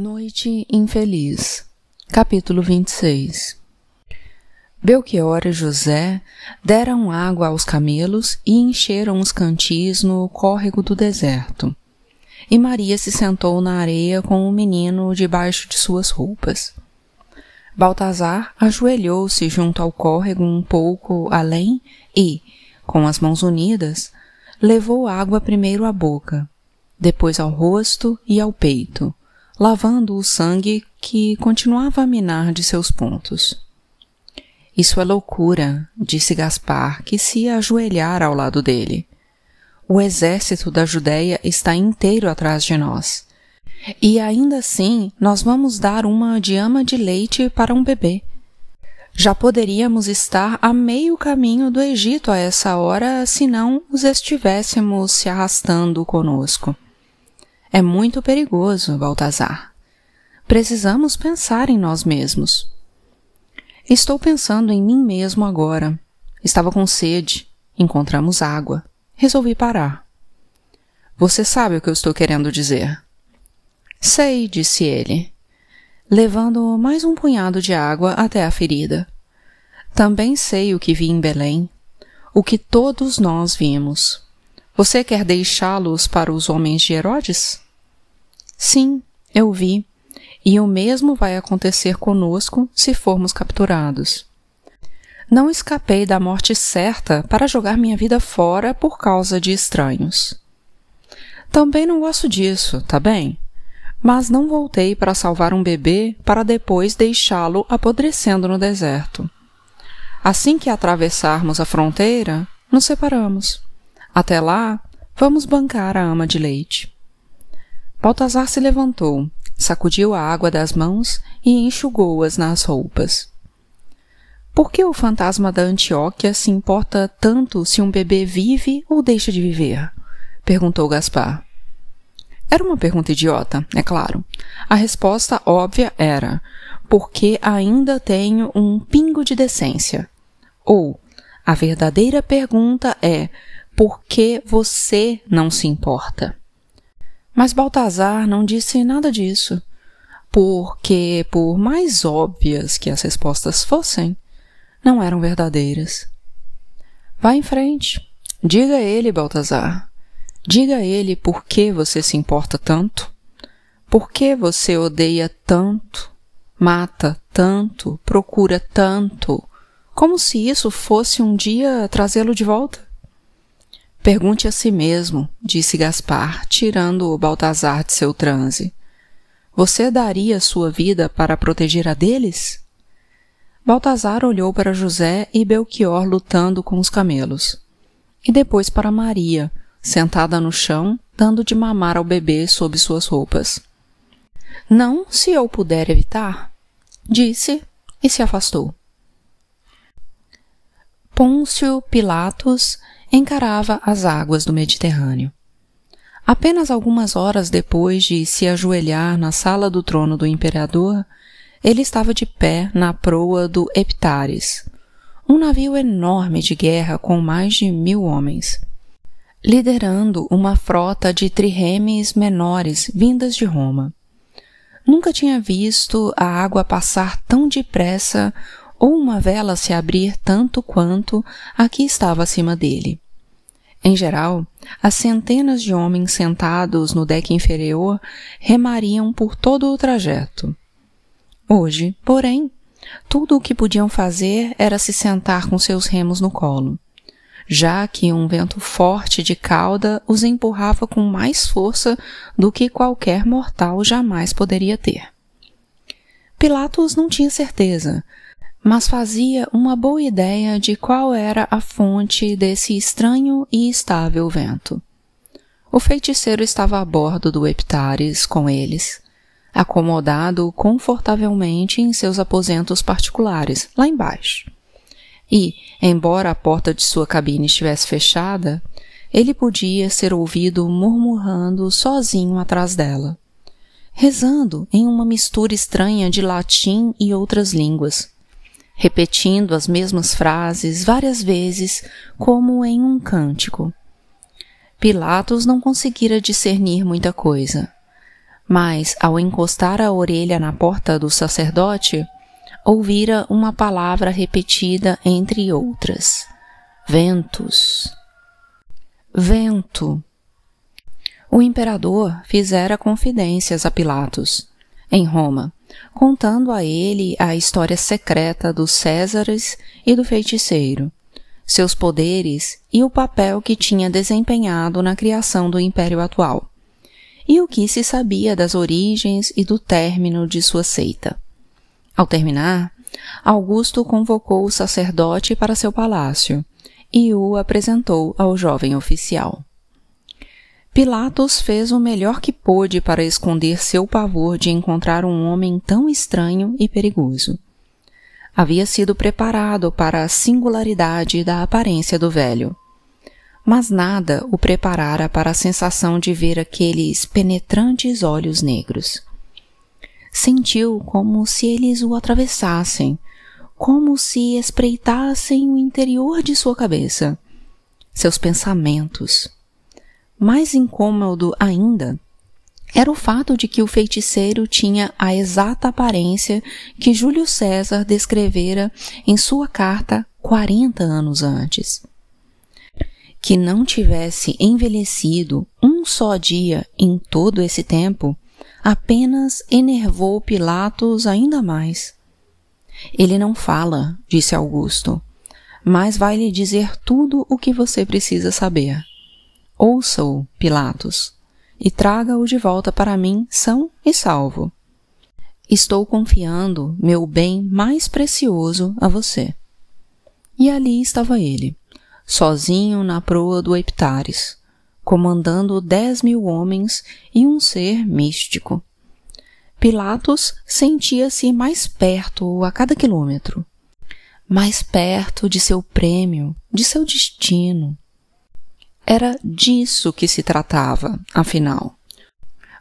Noite Infeliz Capítulo 26 Belchior e José deram água aos camelos e encheram os cantis no córrego do deserto. E Maria se sentou na areia com o menino debaixo de suas roupas. Baltazar ajoelhou-se junto ao córrego um pouco além e, com as mãos unidas, levou água primeiro à boca, depois ao rosto e ao peito lavando o sangue que continuava a minar de seus pontos. Isso é loucura, disse Gaspar, que se ajoelhara ao lado dele. O exército da Judéia está inteiro atrás de nós. E ainda assim, nós vamos dar uma diama de leite para um bebê. Já poderíamos estar a meio caminho do Egito a essa hora se não os estivéssemos se arrastando conosco. É muito perigoso, Baltazar. Precisamos pensar em nós mesmos. Estou pensando em mim mesmo agora. Estava com sede. Encontramos água. Resolvi parar. Você sabe o que eu estou querendo dizer. Sei, disse ele, levando mais um punhado de água até a ferida. Também sei o que vi em Belém, o que todos nós vimos. Você quer deixá-los para os homens de Herodes? Sim, eu vi. E o mesmo vai acontecer conosco se formos capturados. Não escapei da morte certa para jogar minha vida fora por causa de estranhos. Também não gosto disso, tá bem? Mas não voltei para salvar um bebê para depois deixá-lo apodrecendo no deserto. Assim que atravessarmos a fronteira, nos separamos. Até lá, vamos bancar a ama de leite. Baltazar se levantou, sacudiu a água das mãos e enxugou-as nas roupas. Por que o fantasma da Antioquia se importa tanto se um bebê vive ou deixa de viver? perguntou Gaspar. Era uma pergunta idiota, é claro. A resposta óbvia era: porque ainda tenho um pingo de decência. Ou, a verdadeira pergunta é: por que você não se importa? Mas Baltazar não disse nada disso, porque, por mais óbvias que as respostas fossem, não eram verdadeiras. Vá em frente. Diga a ele, Baltazar. Diga a ele por que você se importa tanto. Por que você odeia tanto, mata tanto, procura tanto, como se isso fosse um dia trazê-lo de volta? Pergunte a si mesmo, disse Gaspar, tirando o Baltazar de seu transe. Você daria sua vida para proteger a deles? Baltazar olhou para José e Belchior lutando com os camelos. E depois para Maria, sentada no chão, dando de mamar ao bebê sob suas roupas. Não, se eu puder evitar, disse e se afastou. Pôncio Pilatos encarava as águas do Mediterrâneo. Apenas algumas horas depois de se ajoelhar na sala do trono do imperador, ele estava de pé na proa do Heptares, um navio enorme de guerra com mais de mil homens, liderando uma frota de triremes menores vindas de Roma. Nunca tinha visto a água passar tão depressa ou uma vela se abrir tanto quanto a que estava acima dele. Em geral, as centenas de homens sentados no deck inferior remariam por todo o trajeto. Hoje, porém, tudo o que podiam fazer era se sentar com seus remos no colo, já que um vento forte de cauda os empurrava com mais força do que qualquer mortal jamais poderia ter. Pilatos não tinha certeza, mas fazia uma boa ideia de qual era a fonte desse estranho e estável vento. O feiticeiro estava a bordo do Heptares com eles, acomodado confortavelmente em seus aposentos particulares, lá embaixo. E, embora a porta de sua cabine estivesse fechada, ele podia ser ouvido murmurando sozinho atrás dela, rezando em uma mistura estranha de latim e outras línguas repetindo as mesmas frases várias vezes, como em um cântico. Pilatos não conseguira discernir muita coisa, Mas, ao encostar a orelha na porta do sacerdote, ouvira uma palavra repetida entre outras: Ventos. Vento. O imperador fizera confidências a Pilatos, em Roma, contando a ele a história secreta dos Césares e do feiticeiro, seus poderes e o papel que tinha desempenhado na criação do império atual, e o que se sabia das origens e do término de sua seita. Ao terminar, Augusto convocou o sacerdote para seu palácio e o apresentou ao jovem oficial. Pilatos fez o melhor que pôde para esconder seu pavor de encontrar um homem tão estranho e perigoso havia sido preparado para a singularidade da aparência do velho. Mas nada o preparara para a sensação de ver aqueles penetrantes olhos negros. Sentiu como se eles o atravessassem, como se espreitassem o interior de sua cabeça, seus pensamentos. Mais incômodo ainda era o fato de que o feiticeiro tinha a exata aparência que Júlio César descrevera em sua carta quarenta anos antes. Que não tivesse envelhecido um só dia em todo esse tempo, apenas enervou Pilatos ainda mais. Ele não fala, disse Augusto, mas vai lhe dizer tudo o que você precisa saber. Ouça-o, Pilatos e traga-o de volta para mim são e salvo. Estou confiando meu bem mais precioso a você. E ali estava ele, sozinho na proa do Heptares, comandando dez mil homens e um ser místico. Pilatos sentia-se mais perto a cada quilômetro, mais perto de seu prêmio, de seu destino, era disso que se tratava, afinal.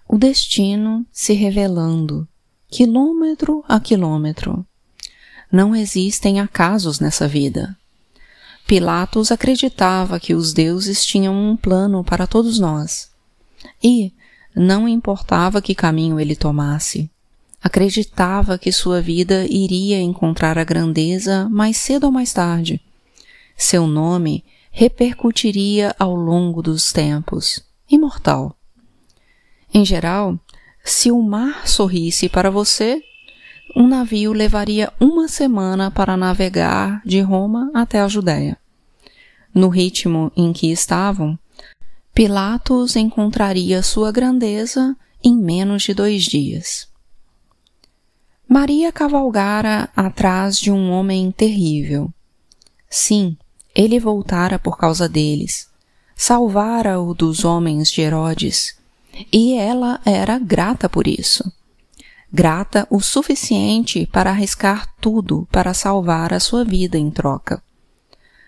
O destino se revelando, quilômetro a quilômetro. Não existem acasos nessa vida. Pilatos acreditava que os deuses tinham um plano para todos nós. E, não importava que caminho ele tomasse, acreditava que sua vida iria encontrar a grandeza mais cedo ou mais tarde. Seu nome repercutiria ao longo dos tempos. Imortal. Em geral, se o mar sorrisse para você, um navio levaria uma semana para navegar de Roma até a Judéia. No ritmo em que estavam, Pilatos encontraria sua grandeza em menos de dois dias. Maria cavalgara atrás de um homem terrível. Sim, ele voltara por causa deles, salvara-o dos homens de Herodes, e ela era grata por isso. Grata o suficiente para arriscar tudo para salvar a sua vida em troca.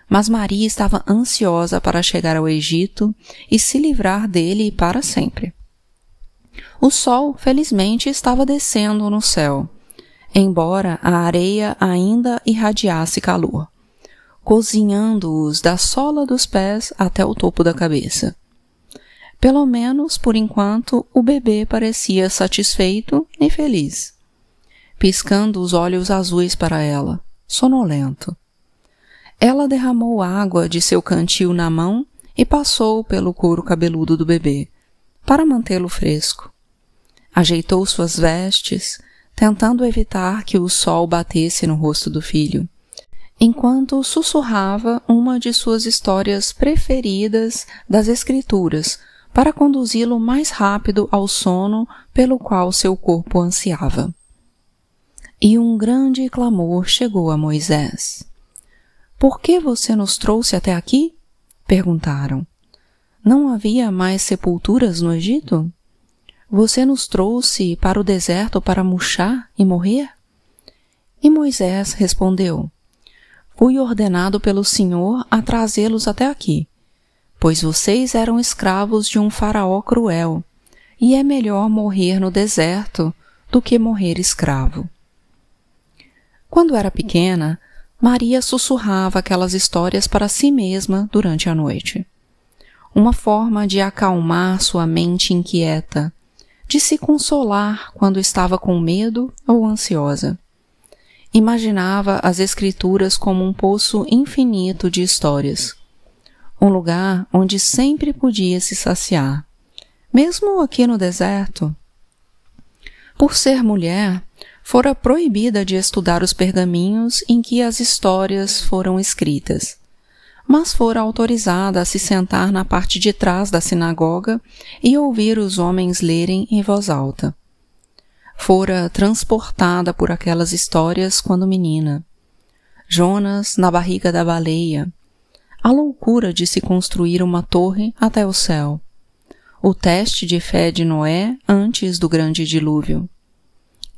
Mas Maria estava ansiosa para chegar ao Egito e se livrar dele para sempre. O sol, felizmente, estava descendo no céu, embora a areia ainda irradiasse calor cozinhando-os da sola dos pés até o topo da cabeça. Pelo menos, por enquanto, o bebê parecia satisfeito e feliz, piscando os olhos azuis para ela, sonolento. Ela derramou água de seu cantil na mão e passou pelo couro cabeludo do bebê, para mantê-lo fresco. Ajeitou suas vestes, tentando evitar que o sol batesse no rosto do filho enquanto sussurrava uma de suas histórias preferidas das Escrituras para conduzi-lo mais rápido ao sono pelo qual seu corpo ansiava. E um grande clamor chegou a Moisés. Por que você nos trouxe até aqui? perguntaram. Não havia mais sepulturas no Egito? Você nos trouxe para o deserto para murchar e morrer? E Moisés respondeu: fui ordenado pelo Senhor a trazê-los até aqui, pois vocês eram escravos de um faraó cruel, e é melhor morrer no deserto do que morrer escravo. Quando era pequena, Maria sussurrava aquelas histórias para si mesma durante a noite. Uma forma de acalmar sua mente inquieta, de se consolar quando estava com medo ou ansiosa. Imaginava as Escrituras como um poço infinito de histórias, um lugar onde sempre podia se saciar, mesmo aqui no deserto. Por ser mulher, fora proibida de estudar os pergaminhos em que as histórias foram escritas, mas fora autorizada a se sentar na parte de trás da sinagoga e ouvir os homens lerem em voz alta fora transportada por aquelas histórias quando menina. Jonas na barriga da baleia, a loucura de se construir uma torre até o céu, o teste de fé de Noé antes do grande dilúvio.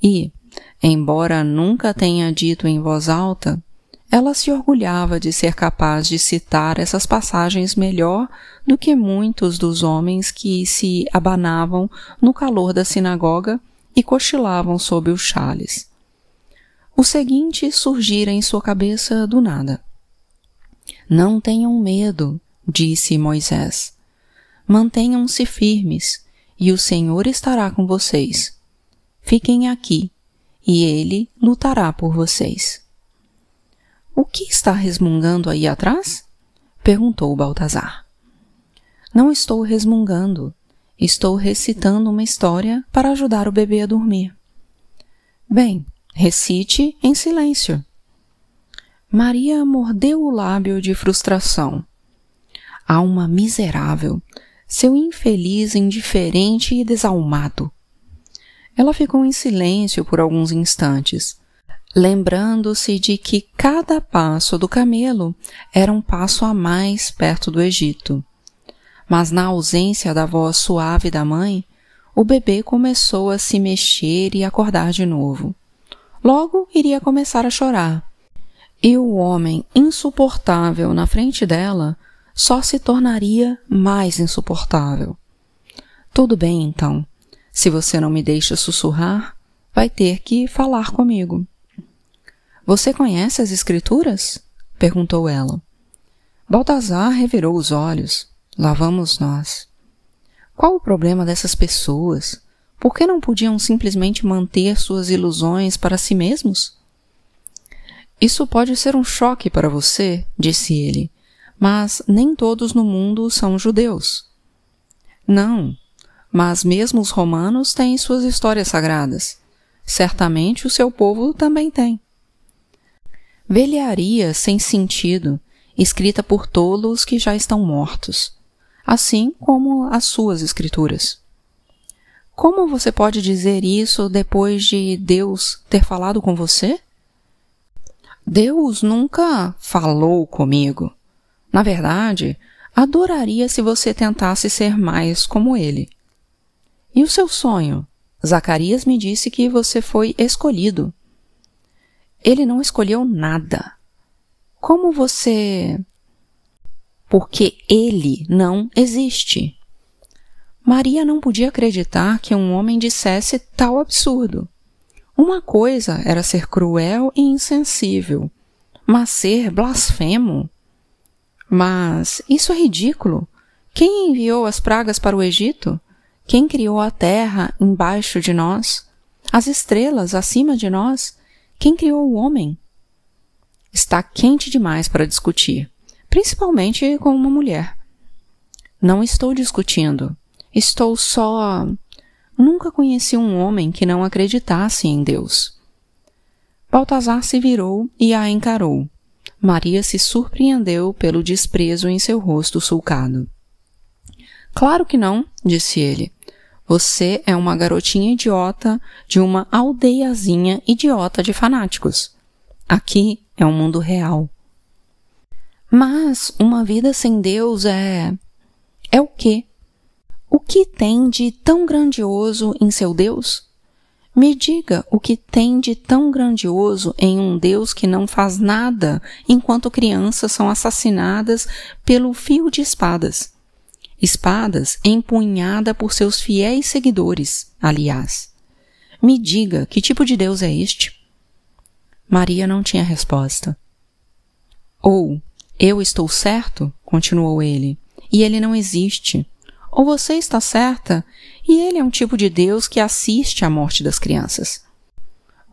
E, embora nunca tenha dito em voz alta, ela se orgulhava de ser capaz de citar essas passagens melhor do que muitos dos homens que se abanavam no calor da sinagoga e cochilavam sob os chales. O seguinte surgira em sua cabeça do nada. Não tenham medo, disse Moisés. Mantenham-se firmes, e o Senhor estará com vocês. Fiquem aqui, e ele lutará por vocês. O que está resmungando aí atrás? perguntou Baltazar. Não estou resmungando, Estou recitando uma história para ajudar o bebê a dormir. Bem, recite em silêncio. Maria mordeu o lábio de frustração. Alma miserável, seu infeliz, indiferente e desalmado. Ela ficou em silêncio por alguns instantes, lembrando-se de que cada passo do camelo era um passo a mais perto do Egito. Mas na ausência da voz suave da mãe, o bebê começou a se mexer e acordar de novo. Logo iria começar a chorar. E o homem insuportável na frente dela só se tornaria mais insuportável. Tudo bem, então. Se você não me deixa sussurrar, vai ter que falar comigo. Você conhece as Escrituras? perguntou ela. Baltazar revirou os olhos. Lá vamos nós. Qual o problema dessas pessoas? Por que não podiam simplesmente manter suas ilusões para si mesmos? Isso pode ser um choque para você, disse ele, mas nem todos no mundo são judeus. Não, mas mesmo os romanos têm suas histórias sagradas. Certamente o seu povo também tem. Velharia sem sentido, escrita por tolos que já estão mortos assim como as suas escrituras. Como você pode dizer isso depois de Deus ter falado com você? Deus nunca falou comigo. Na verdade, adoraria se você tentasse ser mais como ele. E o seu sonho? Zacarias me disse que você foi escolhido. Ele não escolheu nada. Como você porque ele não existe. Maria não podia acreditar que um homem dissesse tal absurdo. Uma coisa era ser cruel e insensível, mas ser blasfemo. Mas isso é ridículo. Quem enviou as pragas para o Egito? Quem criou a terra embaixo de nós? As estrelas acima de nós? Quem criou o homem? Está quente demais para discutir principalmente com uma mulher. Não estou discutindo. Estou só. Nunca conheci um homem que não acreditasse em Deus. Baltazar se virou e a encarou. Maria se surpreendeu pelo desprezo em seu rosto sulcado. Claro que não, disse ele. Você é uma garotinha idiota de uma aldeiazinha idiota de fanáticos. Aqui é um mundo real. Mas uma vida sem Deus é. é o quê? O que tem de tão grandioso em seu Deus? Me diga o que tem de tão grandioso em um Deus que não faz nada enquanto crianças são assassinadas pelo fio de espadas. Espadas empunhada por seus fiéis seguidores, aliás. Me diga que tipo de Deus é este? Maria não tinha resposta. Ou eu estou certo? continuou ele. E ele não existe. Ou você está certa e ele é um tipo de Deus que assiste à morte das crianças.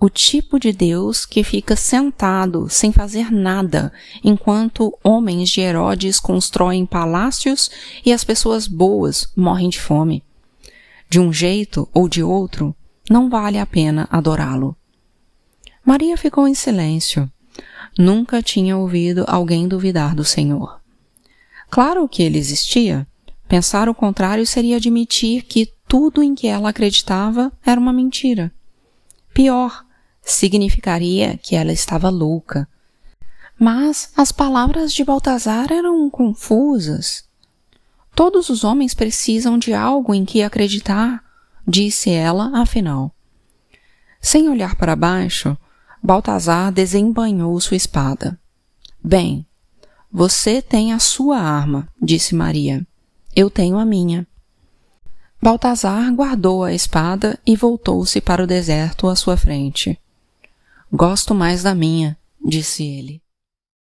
O tipo de Deus que fica sentado sem fazer nada enquanto homens de Herodes constroem palácios e as pessoas boas morrem de fome. De um jeito ou de outro, não vale a pena adorá-lo. Maria ficou em silêncio. Nunca tinha ouvido alguém duvidar do Senhor. Claro que ele existia. Pensar o contrário seria admitir que tudo em que ela acreditava era uma mentira. Pior, significaria que ela estava louca. Mas as palavras de Baltazar eram confusas. Todos os homens precisam de algo em que acreditar, disse ela, afinal. Sem olhar para baixo, Baltazar desembanhou sua espada. Bem, você tem a sua arma, disse Maria. Eu tenho a minha. Baltazar guardou a espada e voltou-se para o deserto à sua frente. Gosto mais da minha, disse ele.